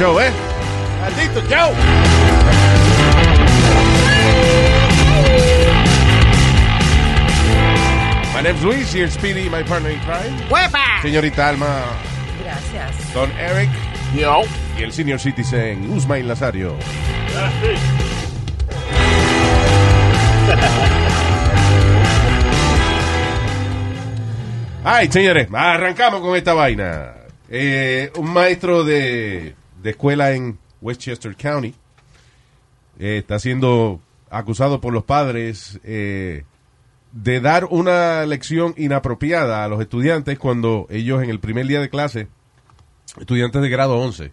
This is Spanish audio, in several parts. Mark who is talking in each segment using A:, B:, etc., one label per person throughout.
A: Maldito show, ¿eh? Maldito show. My name's Luis, here's Speedy, my partner in crime.
B: ¡Huepa!
A: Señorita Alma,
B: Gracias.
A: Don Eric. Y el senior citizen, Usmail Nazario. Ay, señores, arrancamos con esta vaina. Eh, un maestro de, de escuela en Westchester County eh, está siendo acusado por los padres eh, de dar una lección inapropiada a los estudiantes cuando ellos en el primer día de clase, estudiantes de grado 11,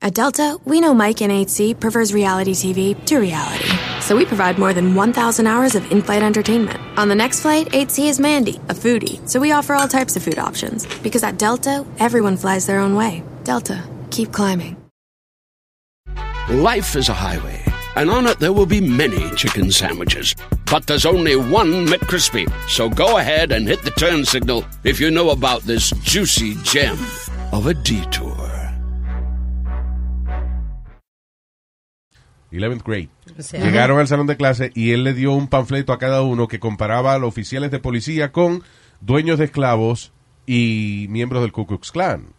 C: At Delta, we know Mike in 8C prefers reality TV to reality. So we provide more than 1,000 hours of in flight entertainment. On the next flight, 8C is Mandy, a foodie. So we offer all types of food options. Because at Delta, everyone flies their own way. Delta, keep climbing.
D: Life is a highway, and on it there will be many chicken sandwiches. But there's only one McCrispy. So go ahead and hit the turn signal if you know about this juicy gem of a detour.
A: 11th grade.
B: O sea,
A: Llegaron al salón de clase y él le dio un panfleto a cada uno que comparaba a los oficiales de policía con dueños de esclavos y miembros del Ku Klux Klan.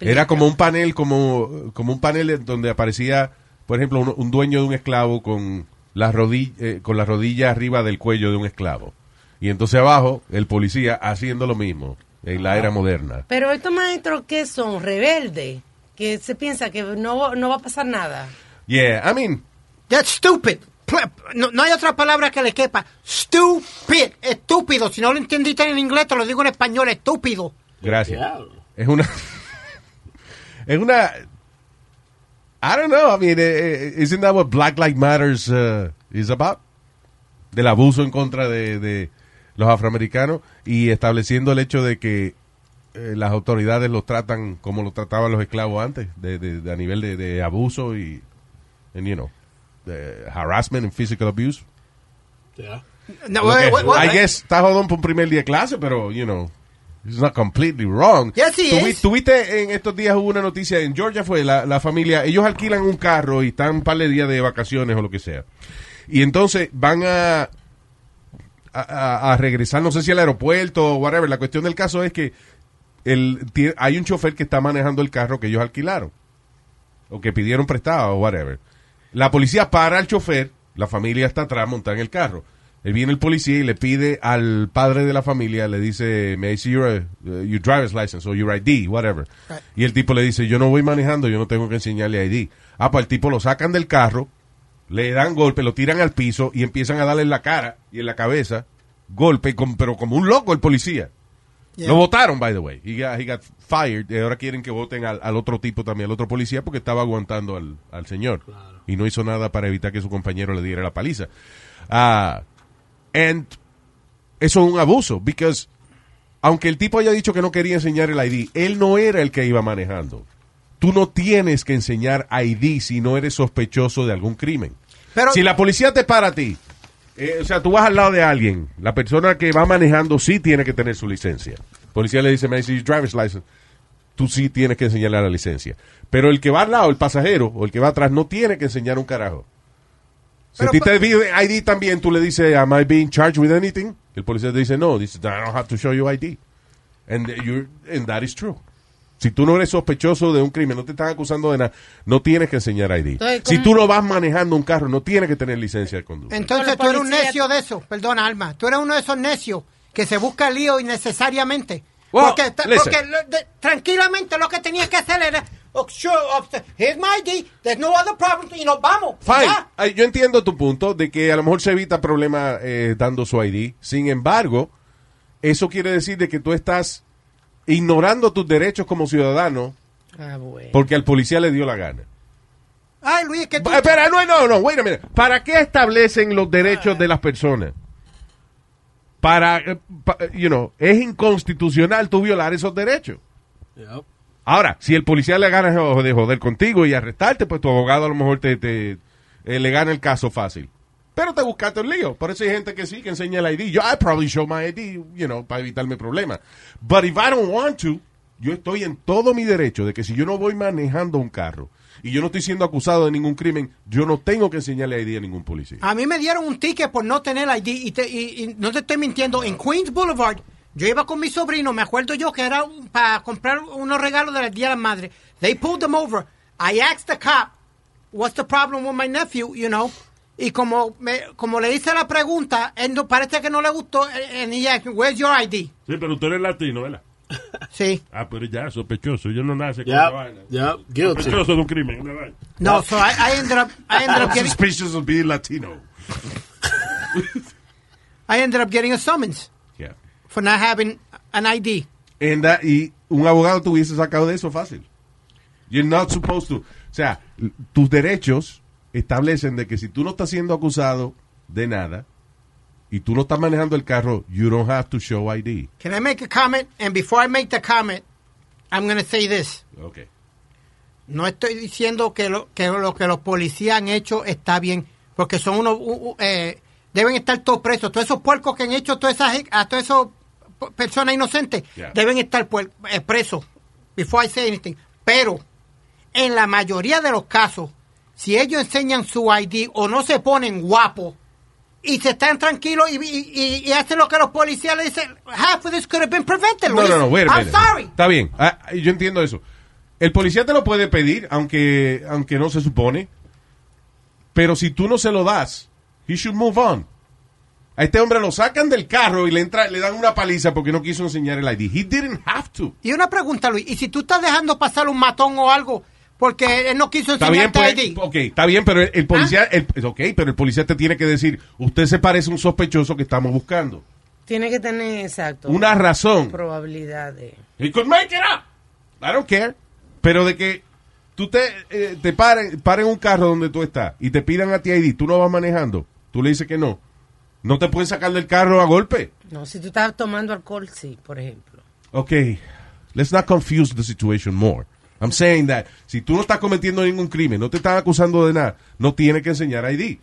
A: Era como un panel, como, como un panel donde aparecía, por ejemplo, un, un dueño de un esclavo con la rodilla, eh, con la rodilla arriba del cuello de un esclavo. Y entonces abajo, el policía haciendo lo mismo en la era moderna.
B: Pero estos maestros que son rebeldes, que se piensa que no, no va a pasar nada.
A: Yeah, I mean,
E: That's stupid. No, no hay otra palabra que le quepa. Stupid. Estúpido. Si no lo entendiste en inglés, te lo digo en español. Estúpido.
A: Gracias. Es una. Es una. I don't know. I mean, eh, eh, isn't that what Black Lives Matters uh, is about? Del abuso en contra de, de los afroamericanos y estableciendo el hecho de que eh, las autoridades los tratan como lo trataban los esclavos antes, de, de- de a nivel de, de abuso y, and, you know, de harassment and physical abuse.
E: No,
A: que-
E: wait, wait.
A: I guess está jodón por un primer día de clase, pero, you know, it's not completely wrong.
E: Yes, he
A: Tuvi-
E: is.
A: Tuviste en estos días hubo una noticia en Georgia fue la, la familia, ellos alquilan un carro y están un par de días de vacaciones o lo que sea. Y entonces van a, a, regresar, no sé si al aeropuerto o whatever. La cuestión del caso es que el, hay un chofer que está manejando el carro que ellos alquilaron o que pidieron prestado o whatever. La policía para al chofer, la familia está atrás montada en el carro. Él viene el policía y le pide al padre de la familia, le dice, may I see your, uh, your driver's license or your ID, whatever.
E: Right.
A: Y el tipo le dice, yo no voy manejando, yo no tengo que enseñarle ID. Ah, pues el tipo lo sacan del carro, le dan golpe, lo tiran al piso y empiezan a darle en la cara y en la cabeza golpe, con- pero como un loco el policía.
E: Yeah.
A: Lo votaron, by the way. He got, he got fired. Y ahora quieren que voten al, al otro tipo también, al otro policía, porque estaba aguantando al, al señor. Y no hizo nada para evitar que su compañero le diera la paliza. Ah, and eso es un abuso, because aunque el tipo haya dicho que no quería enseñar el ID, él no era el que iba manejando. Tú no tienes que enseñar ID si no eres sospechoso de algún crimen.
E: Pero-
A: si la policía te para a ti, eh, o sea, tú vas al lado de alguien, la persona que va manejando sí tiene que tener su licencia. El policía le dice, me dice, driver's license. Tú sí tienes que enseñarle la licencia. Pero el que va al lado, el pasajero, o el que va atrás, no tiene que enseñar un carajo. Si a ti te
E: pa-
A: pide ID también, tú le dices, am I being charged with anything? El policía te dice, no. Dice, I don't have to show you ID. And, you're, and that is true. Si tú no eres sospechoso de un crimen, no te están acusando de nada, no tienes que enseñar ID.
B: Entonces,
A: si tú no vas manejando un carro, no tienes que tener licencia de conducir.
E: Entonces tú eres un necio de eso. Perdona, Alma. Tú eres uno de esos necios que se busca lío innecesariamente.
A: Well,
E: porque porque tranquilamente lo que tenía que hacer era, here's my ID, there's no other problem, y nos vamos.
A: Fine.
E: Ya.
A: Ay, Yo entiendo tu punto de que a lo mejor se evita problemas eh, dando su ID. Sin embargo, eso quiere decir de que tú estás ignorando tus derechos como ciudadano
B: Ah, bueno.
A: porque al policía le dio la gana.
E: Ay, Luis, que tú...
A: Espera, no, no, no, wait a minute. ¿Para qué establecen los derechos de las personas? Para, eh, pa- you know, es inconstitucional tú violar esos derechos.
F: Yep.
A: Ahora, si el policía le gana de joder contigo y arrestarte, pues tu abogado a lo mejor te, te- eh, le gana el caso fácil. Pero te buscaste el lío. Por eso hay gente que sí, que enseña el ID. Yo, I probably show my ID, you know, para evitarme problemas. But if I don't want to, yo estoy en todo mi derecho de que si yo no voy manejando un carro y yo no estoy siendo acusado de ningún crimen, yo no tengo que enseñarle ID a ningún policía.
E: A mí me dieron un ticket por no tener ID y, te- y- y no te estoy mintiendo. En Queens Boulevard, yo iba con mi sobrino, me acuerdo yo que era un- para comprar unos regalos del Día de la Madre. They pulled them over. I asked the cop, what's the problem with my nephew, you know? Y como, me, como le hice la pregunta, él no, parece que no le gustó. And he asked, me, where's your ID?
G: Sí, pero tú eres latino, ¿verdad?
E: Sí.
G: Ah, pero ya, sospechoso. Yo no nace con
F: Yep.
G: esa vaina.
F: Yep. Guilty.
G: Sospechoso de un crimen, una vaina.
E: No, so I, I ended up, I ended up getting,
A: Suspicious of being Latino.
E: I ended up getting a summons. For not having an ID.
A: And that- y un abogado te hubiese sacado de eso fácil. You're not supposed to. O sea, tus derechos establecen de que si tú no estás siendo acusado de nada y tú no estás manejando el carro, you don't have to show ID.
E: Can I make a comment? And before I make the comment, I'm going to say this.
A: Okay.
E: No estoy diciendo que lo, que lo que los policías han hecho está bien, porque son unos, u- u- eh, deben estar todos presos. Todos esos puercos que han hecho todas esas, a esas p- personas inocentes
A: Yeah.
E: deben estar eh, presos. Before I say anything. Pero, en la mayoría de los casos, si ellos enseñan su ID o no se ponen guapos, y se están tranquilos y, y- y- hacen lo que los policías le dicen, half of this could have been prevented.
A: No, no, no, wait a
E: I'm
A: minute.
E: sorry.
A: Está bien, ah, yo entiendo eso. El policía te lo puede pedir, aunque, aunque no se supone. Pero si tú no se lo das, he should move on. A este hombre lo sacan del carro y le entra, le dan una paliza porque no quiso enseñar el ID. He didn't have to.
E: Y una pregunta, Luis, ¿y si tú estás dejando pasar un matón o algo porque él no quiso
A: Está bien,
E: enseñarte
A: pues,
E: ID?
A: ok, está bien, pero el, el policía, el, ok, pero el policía te tiene que decir, usted se parece a un sospechoso que estamos buscando.
B: Tiene que tener, exacto.
A: Una razón.
B: Probabilidad de...
A: He could make it up. I don't care. Pero de que tú te, eh, te paren, paren un carro donde tú estás y te pidan a ti ID, tú no vas manejando, tú le dices que no. No te pueden sacar del carro a golpe.
B: No, si tú estás tomando alcohol, sí, por ejemplo.
A: Ok, let's not confuse the situation more. I'm saying that si tú no estás cometiendo ningún crimen, no te están acusando de nada, no tienes que enseñar ID.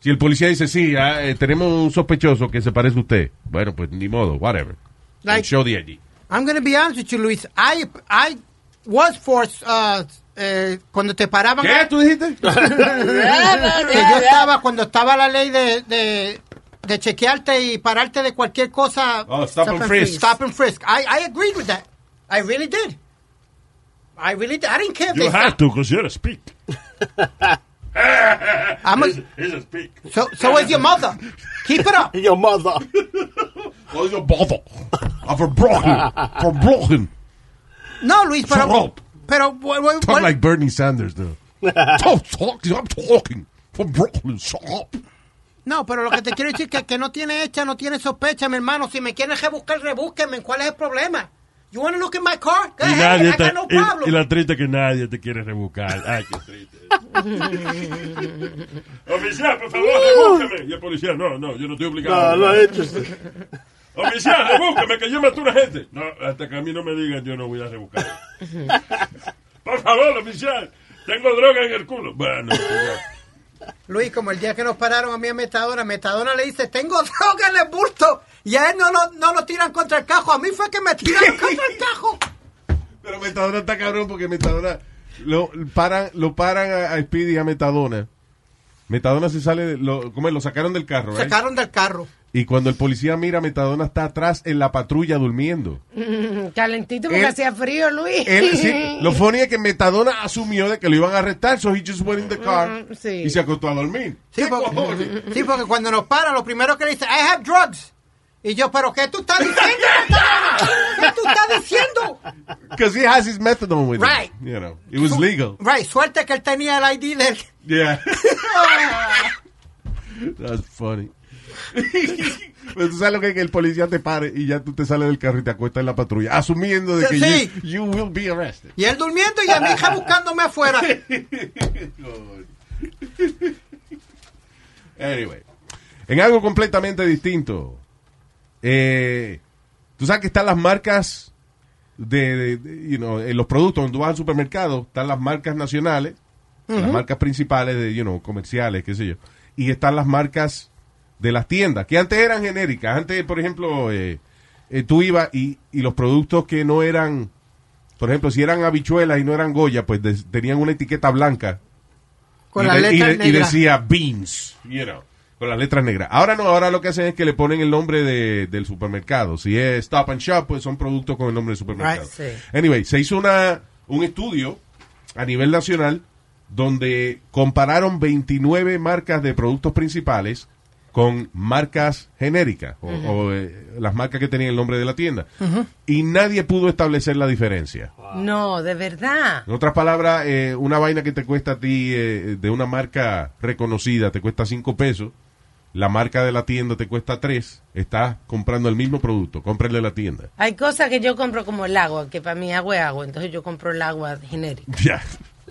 A: Si el policía dice, sí, ah, eh, tenemos un sospechoso que se parece a usted, bueno, pues ni modo, whatever.
E: Like-
A: show the ID.
E: I'm going to be honest with you, Luis. I, I was forced, uh, eh, cuando te paraban...
A: ¿Qué? ¿Tú dijiste?
E: que yo estaba, cuando estaba la ley de, de, de chequearte y pararte de cualquier cosa...
A: Oh, stop and frisk.
E: Stop and frisk. I, I agreed with that. I really did. I really did. I didn't care if
G: You have to, because you're a speak.
E: I'm a,
G: He's a speak.
E: so, so is your mother. Keep it up.
F: Your mother.
A: Oh, you're bother. I'm verbrochen. Verbrochen.
E: No, Luis, pero...
A: Shut up.
E: Pero... what- what-
A: Talk
E: what-
A: like Bernie Sanders, though. talk, talk, I'm talking. Verbrochen, shut up.
E: No, pero lo que te quiero decir es que, que no tiene hecha, no tiene sospecha, mi hermano. Si me quieren rebuscar, rebúsquenme. ¿Cuál es el problema? You want to look at my car? Go
G: Y,
E: ahead,
G: nadie
E: I
G: te,
E: got no
G: y- y, la triste que nadie te quiere rebuscar. Ay, qué triste. Oficial, por favor, rebúsqueme. Y el policía, no, no, yo no estoy obligado.
F: No, no interested.
G: Oficial, rebúsqueme, que yo maté a una gente. No, hasta que a mí no me digan, yo no voy a rebuscar. por favor, oficial, tengo droga en el culo. Bueno, ya.
E: Luis, como el día que nos pararon a mí a Metadona, Metadona le dice, tengo droga en el bulto. Y a él no lo, no lo tiran contra el cajo. A mí fue que me tiraron contra el cajo.
A: Pero Metadona está cabrón porque Metadona lo paran, lo paran a, a Speedy y a Metadona. Metadona se sale, de- lo, ¿cómo es? lo sacaron del carro, right?
E: Sacaron del carro.
A: Y cuando el policía mira, Metadona está atrás en la patrulla durmiendo.
B: Calentito porque
A: Él-
B: hacía frío, Luis.
A: Él, sí, lo funny es que Metadona asumió de que lo iban a arrestar, so he just went in the car
B: Mm, sí.
A: y se acostó a dormir.
E: Sí
A: ¿Qué
E: porque,
A: cojones?
E: sí, porque cuando nos paran, lo primero que le dice, I have drugs. Y yo, ¿pero qué tú estás diciendo? ¿Qué tú estás diciendo?
A: Because he has his methadone with
E: Right.
A: him. You know, it was legal.
E: Right, suerte que él tenía el ID del...
A: Yeah. That's funny. Pero tú sabes lo que es que el policía te pare y ya tú te sales del carro y te acuestas en la patrulla, asumiendo de que
E: Sí.
A: you, you will be arrested.
E: Y él durmiendo y a mi hija buscándome afuera.
A: Anyway, en algo completamente distinto, eh, tú sabes que están las marcas de, de- de, you know, en los productos, cuando vas al supermercado, están las marcas nacionales, las marcas principales de, you know, comerciales, qué sé yo, y están las marcas de las tiendas, que antes eran genéricas. Antes, por ejemplo, eh, eh, tú ibas y, y los productos que no eran, por ejemplo, si eran habichuelas y no eran Goya, pues tenían una etiqueta blanca
E: Con
A: y, de- y
E: letras
A: de- y
E: negras.
A: decía beans, you know, con las letras negras. Ahora no, ahora lo que hacen es que le ponen el nombre de- del supermercado. Si es Stop and Shop, pues son productos con el nombre del supermercado.
B: Right, sí.
A: Anyway, se hizo una, un estudio a nivel nacional donde compararon 29 marcas de productos principales con marcas genéricas o, o, eh, las marcas que tenían el nombre de la tienda. Y nadie pudo establecer la diferencia.
B: No, de verdad.
A: En otras palabras, eh, una vaina que te cuesta a ti eh, de una marca reconocida te cuesta 5 pesos, la marca de la tienda te cuesta 3, estás comprando el mismo producto, cómprale la tienda.
B: Hay cosas que yo compro como el agua, que para mí agua es agua, entonces yo compro el agua genérica.
A: Ya.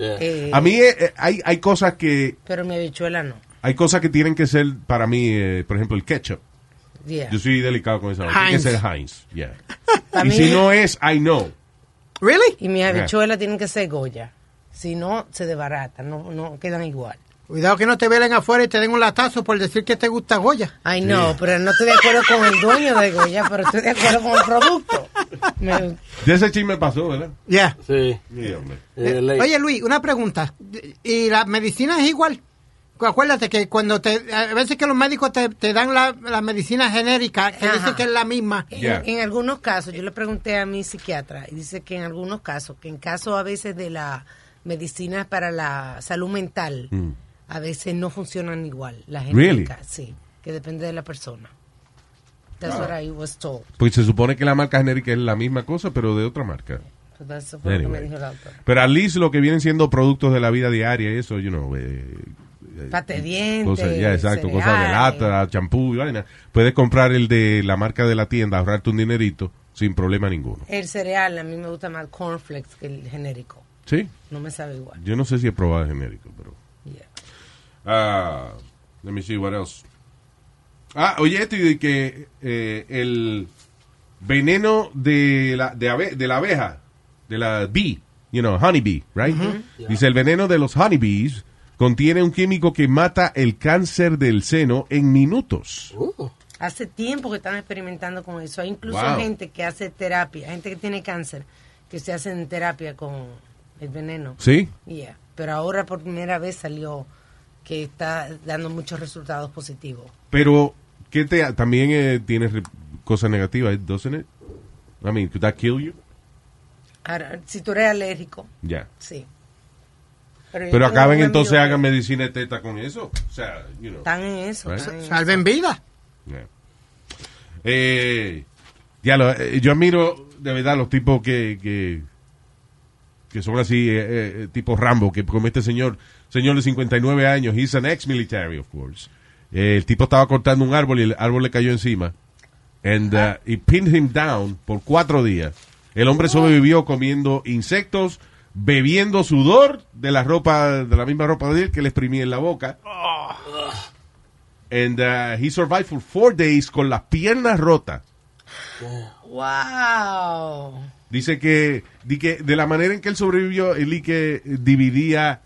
B: Eh,
A: A mí hay, hay cosas que
B: Pero mi habichuela no.
A: Hay cosas que tienen que ser para mí, eh, por ejemplo, el ketchup.
B: Yeah.
A: Yo soy delicado con esa. Tiene que ser Heinz. yeah. Y si no es, I know.
E: ¿Really?
B: Y mis habichuelas tienen que ser Goya. Si no, se desbaratan, no, no quedan igual.
E: Cuidado que no te velen afuera y te den un latazo por decir que te gusta Goya.
B: Ay, no, pero no estoy de acuerdo con el dueño de Goya, pero estoy de acuerdo con el producto. Me-
A: De ese chisme pasó, ¿verdad?
E: Ya.
F: Sí. Eh.
E: Oye, Luis, una pregunta. ¿Y la medicina es igual? Acuérdate que cuando te... A veces que los médicos te, te dan la, la medicina genérica, que
B: Ajá.
E: dicen que es la misma.
B: En,
A: Yeah.
B: en algunos casos, yo le pregunté a mi psiquiatra y dice que en algunos casos, que en caso a veces de la medicina para la salud mental, a veces no funcionan igual. La
A: Mm. Really?
B: genérica, sí, que depende de la persona. That's what I was told.
A: Pues se supone que la marca genérica es la misma cosa, pero de otra marca.
B: So that's fue lo que me
A: Anyway.
B: dijo la doctora.
A: Pero at least lo que vienen siendo productos de la vida diaria, eso, you know, eh,
B: Pate de dientes,
A: cosas, ya, exacto, cosas de lata, champú y vaina. Puedes comprar el de la marca de la tienda, ahorrarte un dinerito sin problema ninguno.
B: El cereal, a mí me gusta más el cornflakes que el genérico.
A: Sí,
B: No me sabe igual.
A: yo no sé si he probado el genérico, pero.
B: Yeah.
A: Ah, let me see what else. Ah, oye, esto de que eh, el veneno de la, de, ave- de la abeja, de la bee, you know, honeybee, right? Dice, el veneno de los honeybees contiene un químico que mata el cáncer del seno en minutos.
B: Hace tiempo que están experimentando con eso. Hay incluso
A: Wow.
B: gente que hace terapia, gente que tiene cáncer, que se hacen terapia con el veneno.
A: ¿Sí?
B: Yeah. Pero ahora por primera vez salió que está dando muchos resultados positivos.
A: Pero, ¿qué te, también eh, tiene re- cosas negativas, doesn't it? I mean, could that kill you?
B: Ahora, si tú eres alérgico,
A: Ya.
B: sí. Pero,
A: acaben entonces, hagan medicina de teta con eso. O sea, you know.
B: Están en eso.
A: Right.
B: están en eso.
E: Salven vida.
A: Yeah. Eh, ya lo, eh, yo admiro de verdad los tipos que, que, que son así, eh, eh, tipo Rambo, que como este señor, señor de 59 años, he's an ex-military, of course. Eh, el tipo estaba cortando un árbol y el árbol le cayó encima. And uh, he pinned him down por cuatro días. El hombre sobrevivió comiendo insectos, bebiendo sudor de la ropa, de la misma ropa de él que le exprimía en la boca. And uh, he survived for four days con las piernas rotas.
B: Wow.
A: Dice que, di que de la manera en que él sobrevivió, él y que dividía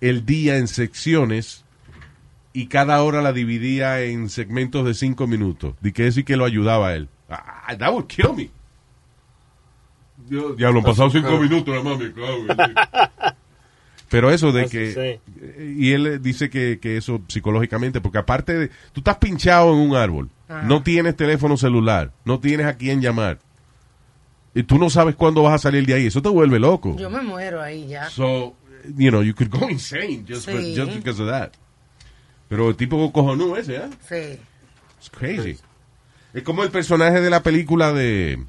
A: el día en secciones y cada hora la dividía en segmentos de cinco minutos. Di que eso y que lo ayudaba a él. Ah, that would kill me. Yo- Ya lo han pasado cinco minutos, la mami. Pero eso de
F: Así,
A: que... Y él dice que, que eso psicológicamente, porque aparte de... Tú estás pinchado en un árbol, no tienes teléfono celular, no tienes a quién llamar. Y tú no sabes cuándo vas a salir de ahí. Eso te vuelve loco.
B: Yo me muero ahí ya.
A: So, you know, you could go insane just, for-
B: Sí.
A: just because of that. Pero el tipo cojonú ese, ¿eh?
B: Sí.
A: It's crazy. Es como el personaje de la película de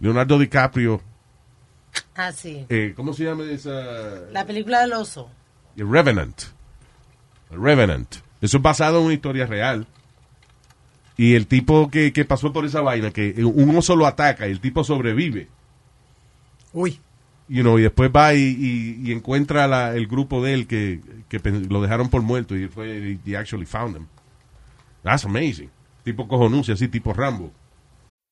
A: Leonardo DiCaprio.
B: Ah, sí.
A: Eh, ¿Cómo se llama esa?
B: La película del oso.
A: The Revenant. The Revenant. Eso es basado en una historia real. Y el tipo que, que pasó por esa vaina, que un oso lo ataca y el tipo sobrevive.
E: Uy.
A: You know, y después va y, y- y encuentra la- el grupo de él que, que lo dejaron por muerto y fue, he actually found them. That's amazing. Tipo cojonuncia, así tipo Rambo.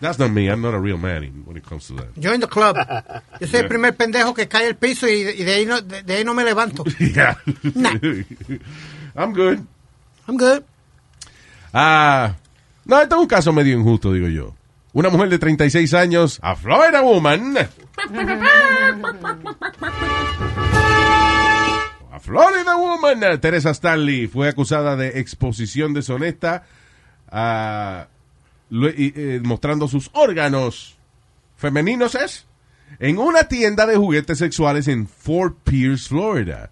A: That's not me. I'm not a real man when it comes to that.
E: Join the club. Yo soy el primer pendejo que cae al piso y, y de, ahí no, de, de ahí no me levanto.
A: yeah.
E: Nah.
A: I'm good.
E: I'm good.
A: Ah, no, este es un caso medio injusto, digo yo. Una mujer de 36 años, a Florida Woman. A Florida Woman, Teresa Stanley, fue acusada de exposición deshonesta, y, eh, mostrando sus órganos femeninos, ¿es? En una tienda de juguetes sexuales en Fort Pierce, Florida.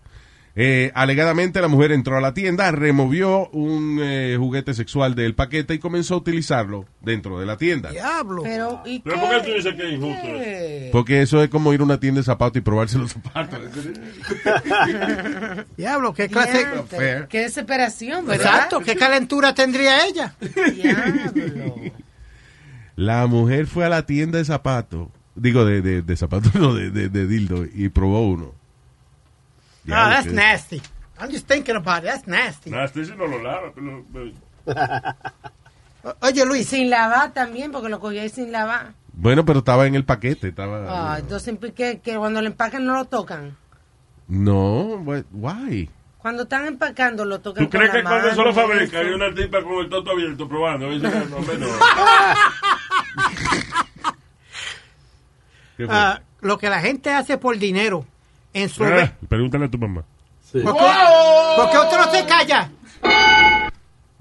A: Eh, alegadamente la mujer entró a la tienda, removió un eh, juguete sexual del paquete y comenzó a utilizarlo dentro de la tienda.
E: Diablo.
B: Pero, ¿y
G: Pero
B: qué?
G: ¿por qué tú dices que es injusto?
B: ¿Qué?
A: Porque eso es como ir a una tienda de zapatos y probarse los zapatos.
E: Diablo, qué clase.
B: Qué desesperación, ¿verdad?
E: Exacto, qué calentura tendría ella.
B: Diablo.
A: La mujer fue a la tienda de zapatos, digo de, de, de zapatos, no, de, de, de dildo, y probó uno.
E: Ah,
A: Diablo,
E: that's nasty. I'm just thinking about it. That's nasty.
G: Nah, este sí no lo lava.
E: Oye, Luis,
B: sin lavar también, porque lo cogí ahí sin lavar.
A: Bueno, pero estaba en el paquete, estaba...
B: Ah, entonces, ¿qué, que cuando lo empacan no lo tocan.
A: No, what- why?
B: Cuando están empacando lo tocan
G: ¿Tú crees
B: con
G: que
B: la
G: cuando eso lo
B: mano,
G: fabrica hay una tipa con el toto abierto probando? Dice, no, no.
A: ¿Qué fue?
E: ah, lo que la gente hace por dinero en.
G: Ah, pregúntale a tu mamá.
E: ¿Por, qué, por qué otro se calla?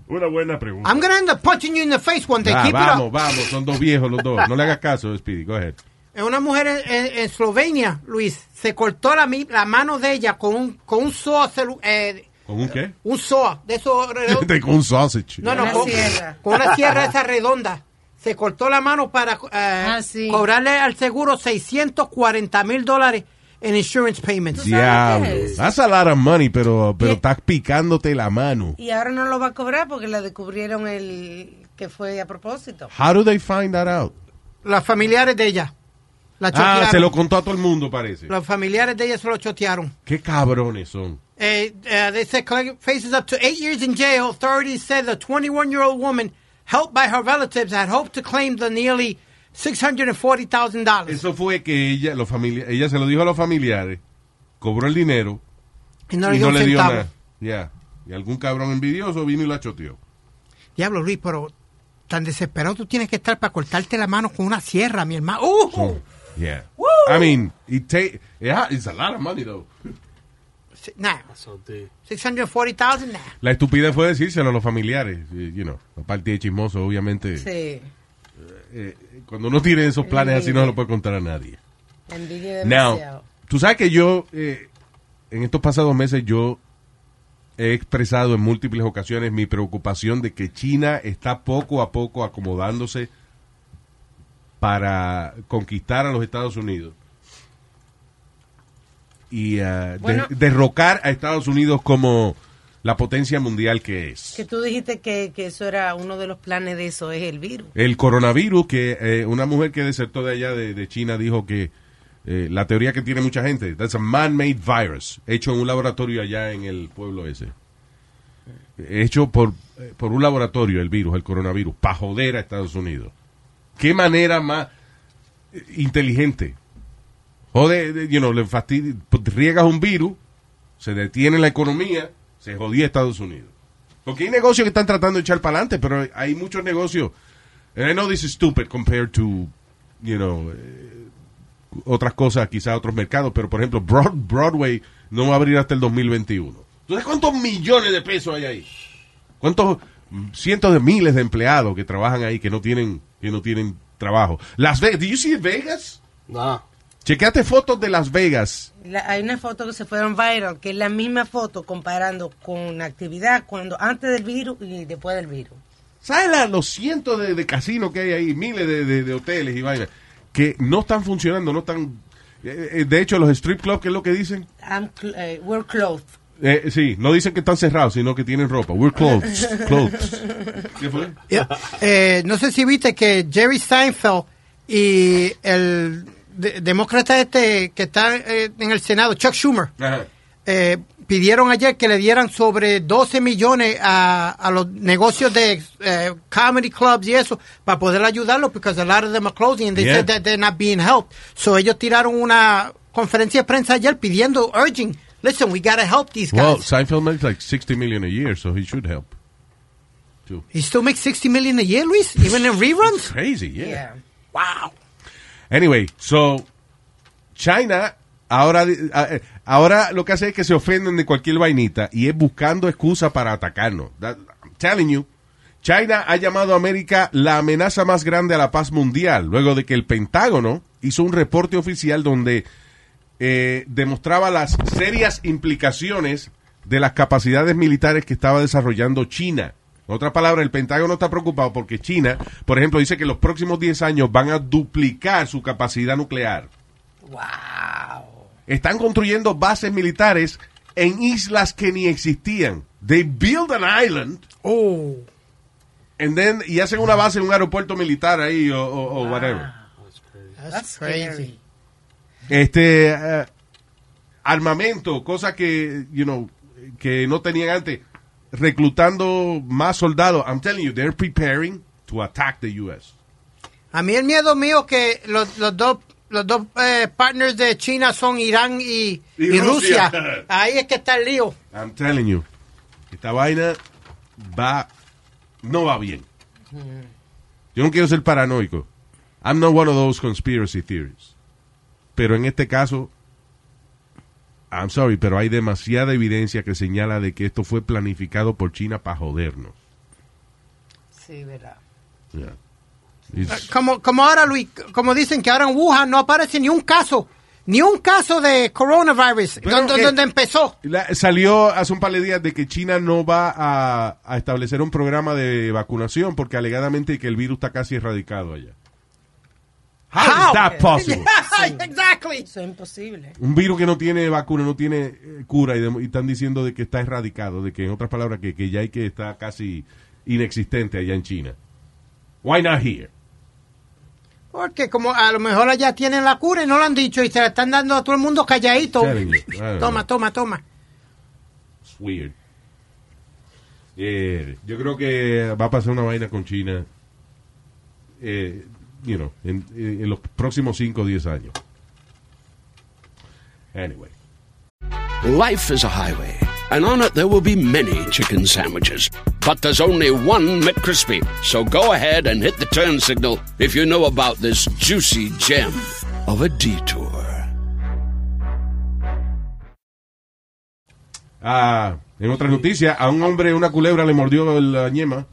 G: Una buena pregunta.
E: I'm gonna end up punching you in the face one day.
A: Ah,
E: Keep it
A: vamos,
E: up.
A: vamos, son dos viejos los dos. No le hagas caso, Speedy, go ahead.
E: Una mujer en, en- en Eslovenia, Luis, se cortó la, mi- la mano de ella con un, con un soa, eh,
A: ¿Con un qué?
E: un soa, de esos redondos.
A: Con un sausage.
E: No, no,
B: Una
E: con,
B: sierra.
E: con una sierra esa redonda. Se cortó la mano para eh,
B: Ah, sí.
E: cobrarle al seguro 640 mil dólares en insurance payments.
A: Diablo. That's a lot of money, pero, pero estás picándote la mano.
B: Y ahora no lo va a cobrar porque le descubrieron el que fue a propósito.
A: How do they find that out?
E: Los familiares de ella. La
A: Ah, se lo contó a todo el mundo, parece.
E: Los familiares de ella se lo chotearon.
A: Qué cabrones son.
E: Uh, uh, they said faces up to eight years in jail. Authorities said the 21-year-old woman, helped by her relatives, had hoped to claim the nearly $640,000.
A: Eso fue que ella, los familia- ella se lo dijo a los familiares, cobró el dinero
E: Y no le
A: y
E: dio
A: no
E: un
A: le dio
E: centavo.
A: nada. Ya. Y algún cabrón envidioso vino y la choteó.
E: Diablo, Luis, pero tan desesperado tú tienes que estar para cortarte la mano con una sierra, mi hermano. ¡Uh!
A: So, yeah. I mean, it take, yeah, it's a lot of money though.
E: Nah. 640,000, nah.
A: La estupidez fue decírselo a los familiares, eh, you know, aparte de chismoso, obviamente.
B: Sí.
A: Eh, cuando uno tiene esos planes así no se lo puede contar a nadie.
B: Envidia
A: Now, tú sabes que yo, eh, en estos pasados meses, yo he expresado en múltiples ocasiones mi preocupación de que China está poco a poco acomodándose para conquistar a los Estados Unidos y de-
B: Bueno.
A: derrocar a Estados Unidos como la potencia mundial que es.
B: Que tú dijiste que, que eso era uno de los planes de eso, es el virus.
A: El coronavirus, que eh, una mujer que desertó de allá de, de China dijo que eh, la teoría que tiene mucha gente, that's a man-made virus, hecho en un laboratorio allá en el pueblo ese. Hecho por, eh, por un laboratorio, el virus, el coronavirus, para joder a Estados Unidos. ¿Qué manera más inteligente? Jode, de- you know, le fastidi- riegas un virus, se detiene la economía, se jodía Estados Unidos. Porque hay negocios que están tratando de echar para adelante, pero hay muchos negocios. And I know this is stupid compared to, you know, eh, otras cosas, quizás otros mercados, pero por ejemplo, Broad- Broadway no va a abrir hasta el 2021. ¿Tú sabes cuántos millones de pesos hay ahí? ¿Cuántos cientos de miles de empleados que trabajan ahí que no tienen que no tienen trabajo? Las Vegas, ¿do you see Vegas?
F: No.
A: Chequeate fotos de Las Vegas.
B: La- hay una foto que se fueron viral, que es la misma foto comparando con la actividad cuando antes del virus y después del virus.
A: ¿Sabes la- los cientos de, de casinos que hay ahí, miles de, de- de hoteles y vainas, que no están funcionando, no están... eh, eh, de hecho, los strip clubs, ¿qué es lo que dicen?
B: Cl- eh, we're closed.
A: Eh, sí, no dicen que están cerrados, sino que tienen ropa. We're clothed. clothed. ¿Qué fue?
E: Yeah. Eh, no sé si viste que Jerry Seinfeld y el de- demócrata este que está eh, en el Senado, Chuck Schumer, eh, pidieron ayer que le dieran sobre 12 millones a, a los negocios de eh, comedy clubs y eso para poder ayudarlos porque a lot of them are closing and they
A: Yeah.
E: said that they're not being helped. So ellos tiraron una conferencia de prensa ayer pidiendo, urging, listen, we gotta help these
A: Well,
E: guys.
A: Seinfeld makes like 60 million a year, so he should help. Too.
E: He still makes 60 million a year, Luis, even in reruns?
A: Crazy, yeah.
B: Yeah.
E: Wow.
A: Anyway, so China ahora eh, ahora lo que hace es que se ofenden de cualquier vainita y es buscando excusa para atacarnos. I'm telling you, China ha llamado a América la amenaza más grande a la paz mundial, luego de que el Pentágono hizo un reporte oficial donde eh, demostraba las serias implicaciones de las capacidades militares que estaba desarrollando China. En otras palabras, el Pentágono está preocupado porque China, por ejemplo, dice que en los próximos 10 años van a duplicar su capacidad nuclear.
B: Wow.
A: Están construyendo bases militares en islas que ni existían. They build an island
E: Oh.
A: and then, y hacen una base en un aeropuerto militar ahí o, o- o whatever.
E: That's, crazy.
A: este eh, armamento, cosa que, you know, que no tenían antes, reclutando más soldados. I'm telling you, they're preparing to attack the U.S.
E: A mí el miedo mío que los, los dos los dos eh, partners de China son Irán y,
A: Y
E: y
A: Rusia.
E: Rusia. Ahí es que está el lío.
A: I'm telling you, esta vaina va, no va bien. Yo no quiero ser paranoico. I'm not one of those conspiracy theories. Pero en este caso, I'm sorry, pero hay demasiada evidencia que señala de que esto fue planificado por China para jodernos.
B: Sí, verdad.
A: Yeah. It's-
E: Como, como ahora, Luis, como dicen que ahora en Wuhan no aparece ni un caso, ni un caso de coronavirus,
A: Pero
E: donde,
A: que-
E: donde empezó.
A: La- salió hace un par de días de que China no va a, a establecer un programa de vacunación porque alegadamente que el virus está casi erradicado allá. How,
E: How?
A: is that possible?
E: exactly.
B: Eso es imposible.
A: un virus que no tiene vacuna, no tiene eh, cura y, de- y están diciendo de que está erradicado, de que en otras palabras que, que ya hay que está casi inexistente allá en China. Why not here?
E: Porque como a lo mejor allá tienen la cura y no lo han dicho y se la están dando a todo el mundo calladito. Toma,
A: know.
E: toma, toma.
A: It's weird. Eh, yo creo que va a pasar una vaina con China, eh, you know, en, en los próximos 5 o 10 años. Anyway.
D: Life is a highway, and on it there will be many chicken sandwiches. But there's only one McCrispy. So go ahead and hit the turn signal if you know about this juicy gem of a detour.
A: Ah, en otras noticias, a un hombre una culebra le mordió la ñema.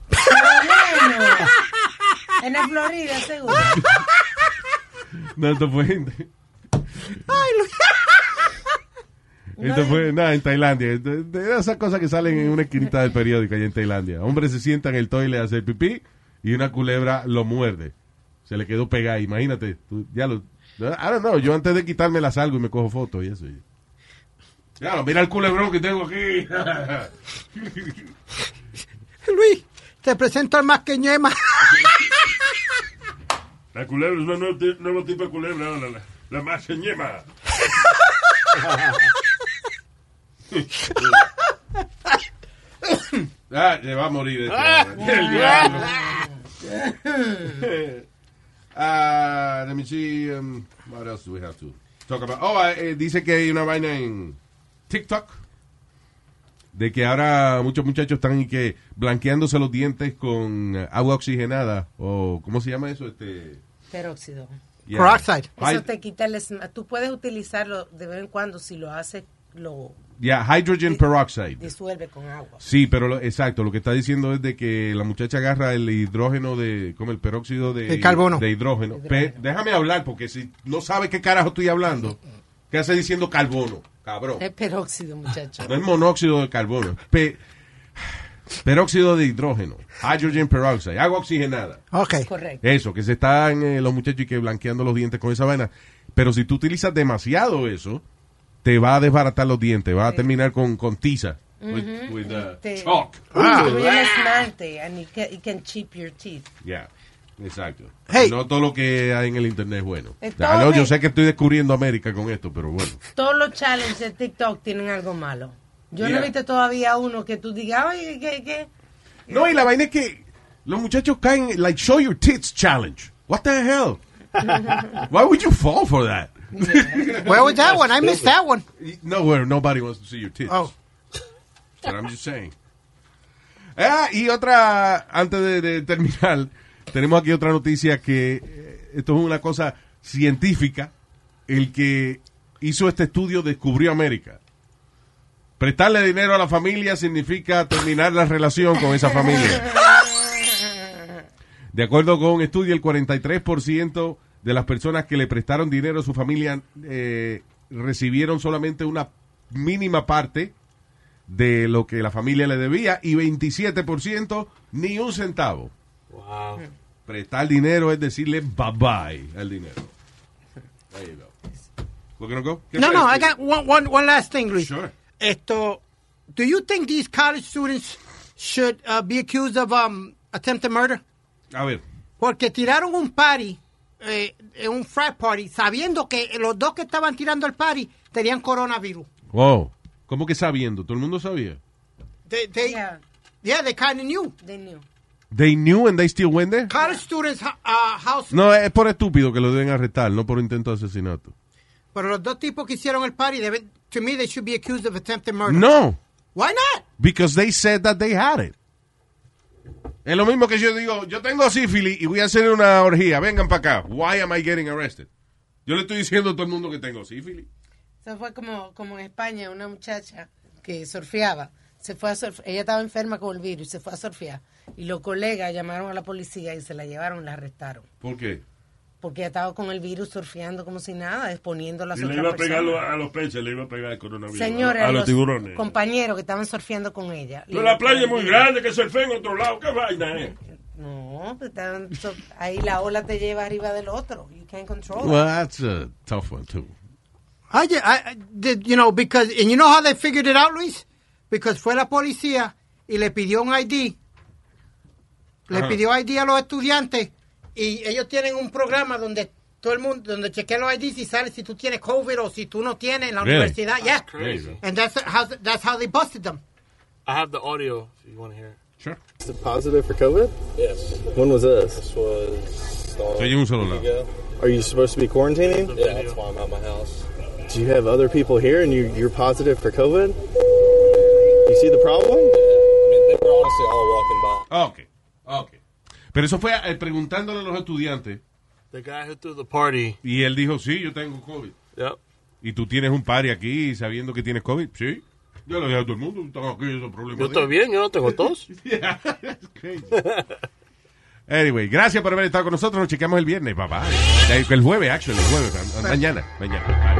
B: En la Florida, seguro.
A: No, esto fue en, esto fue nada, en Tailandia. De, esas cosas que salen en una esquinita del periódico allá en Tailandia. Hombre se sienta en el toile a hacer pipí y una culebra lo muerde. Se le quedó pegada. Imagínate, tú, ya lo... I don't know, yo antes de quitarme la salgo y me cojo fotos y eso. Ya, lo, mira el culebrón que tengo aquí.
E: Luis, te presento al más que ñema.
G: La culebra es un nuevo, nuevo tipo de culebra, ahora, la, la más ñema.
A: Ah, le va a morir este hombre. El diablo. Ah, let me see. Um, what else do we have to talk about? Oh, ah, eh, dice que hay una vaina en TikTok de que ahora muchos muchachos están y que blanqueándose los dientes con agua oxigenada o ¿cómo se llama eso? Este
B: Peróxido.
A: yeah.
E: Peroxide.
B: Eso te quita el Tú puedes utilizarlo de vez en cuando si lo haces, lo
A: yeah, hydrogen peroxide.
B: disuelve con agua.
A: Sí, pero lo- exacto, lo que está diciendo es de que la muchacha agarra el hidrógeno de, como el peróxido de,
E: De carbono.
A: de hidrógeno. Pe- déjame hablar, porque si no sabe qué carajo estoy hablando, ¿qué hace diciendo carbono? Cabrón.
B: Es peróxido, muchacho.
A: No es monóxido de carbono, pe- peróxido de hidrógeno, hydrogen peroxide, agua oxigenada.
E: Ok.
B: Correcto.
A: Eso, que se están eh, los muchachos y que blanqueando los dientes con esa vaina. Pero si tú utilizas demasiado eso, te va a desbaratar los dientes, va a terminar con, con tiza. with- with, uh, chalk.
B: El esmalte and it can, it can chip your teeth.
A: Yeah, exacto.
E: Hey.
A: No todo lo que hay en el internet es bueno.
B: Entonces-
A: Ah, no, yo sé que estoy descubriendo América con esto, pero bueno.
B: Todos los challenges de TikTok tienen algo malo. Yo no
A: Yeah.
B: he visto todavía uno que tú digas, oye, ¿qué, qué?
A: No, y la vaina es que los muchachos caen, like, show your tits challenge. What the hell? Why would you fall for that?
E: Where was that one? I missed that one.
A: Nowhere, nobody wants to see your tits.
E: Oh.
A: But I'm just saying. Ah, y otra, antes de, de terminar, tenemos aquí otra noticia que eh, esto es una cosa científica. El que hizo este estudio descubrió América. Prestarle dinero a la familia significa terminar la relación con esa familia. De acuerdo con un estudio, el 43% de las personas que le prestaron dinero a su familia eh, recibieron solamente una mínima parte de lo que la familia le debía y 27% ni un centavo.
F: Wow.
A: Prestar dinero es decirle bye bye al dinero. There you go. We're gonna go? ¿Qué
E: No, no? I got one, one, one last thing, Luis.
A: Sure.
E: Esto, do you think these college students should uh, be accused of um, attempted murder?
A: A ver.
E: Porque tiraron un party, eh, un frat party, sabiendo que los dos que estaban tirando el party tenían coronavirus.
A: Wow. ¿Cómo que sabiendo? ¿Todo el mundo sabía?
E: They, they,
B: Yeah,
E: yeah, they kind of knew.
B: they knew.
A: They knew and they still went there?
E: College students, uh, house,
A: No, es por estúpido que lo deben arrestar, no por intento de asesinato.
E: pero los dos tipos que hicieron el party, deben, to me, they should be accused of attempted murder.
A: No,
E: Why not?
A: because they said that they had it. Es lo mismo que yo digo, yo tengo sífilis y voy a hacer una orgía, vengan para acá. Why am I getting arrested? Yo le estoy diciendo a todo el mundo que tengo sífilis.
B: Eso fue como, como en España, una muchacha que surfeaba. Se fue a surf- ella estaba enferma con el virus y se fue a surfear. Y los colegas llamaron a la policía y se la llevaron y la arrestaron.
A: ¿Por qué?
B: Porque ella estaba con el virus surfeando como si nada, exponiendo a las
G: Y le iba a pegar a los peces, le iba a pegar el coronavirus.
B: Señores,
G: a,
B: a
G: los
B: los
G: tiburones.
B: compañeros que estaban surfeando con ella.
G: Pero la playa es muy grande, que surfe en otro lado. ¿Qué vaina es?
B: No, pues estaban so- ahí la ola te lleva arriba del otro. You can't control
A: Well, that's a tough one too.
E: I, I, I did, you know, because, and you know how they figured it out, Luis? Because fue la policía y le pidió un ID. Le
A: Ajá.
E: pidió ID a los estudiantes y ellos tienen un programa donde todo el mundo, donde chequean los IDs y sale si tú tienes COVID o si tú no tienes en la
A: Really?
E: universidad. Yeah.
F: Crazy.
E: And that's how, that's how they busted them.
F: I have the audio if you want to hear it.
A: Sure.
H: Positive for COVID?
I: Yes.
H: When was this?
I: This was uh.
H: Are you supposed to be quarantining?
I: Yeah, that's why I'm at my house.
H: Do you have other people here and you, you're positive for COVID? You see the problem?
I: I mean, they were honestly all walking by.
A: Ok, ok. Pero eso fue eh, preguntándole a los estudiantes
F: The guy who threw the party.
A: y él dijo, sí, yo tengo COVID.
F: Yep.
A: ¿Y tú tienes un party aquí sabiendo que tienes COVID? Sí. Yo lo dije a todo el mundo, estamos aquí, esos problemas.
F: Yo estoy bien, yo no tengo tos.
A: Yeah, that's crazy. Anyway, gracias por haber estado con nosotros. Nos chequeamos el viernes, papá. El jueves, actually, el jueves. ma- Mañana, mañana.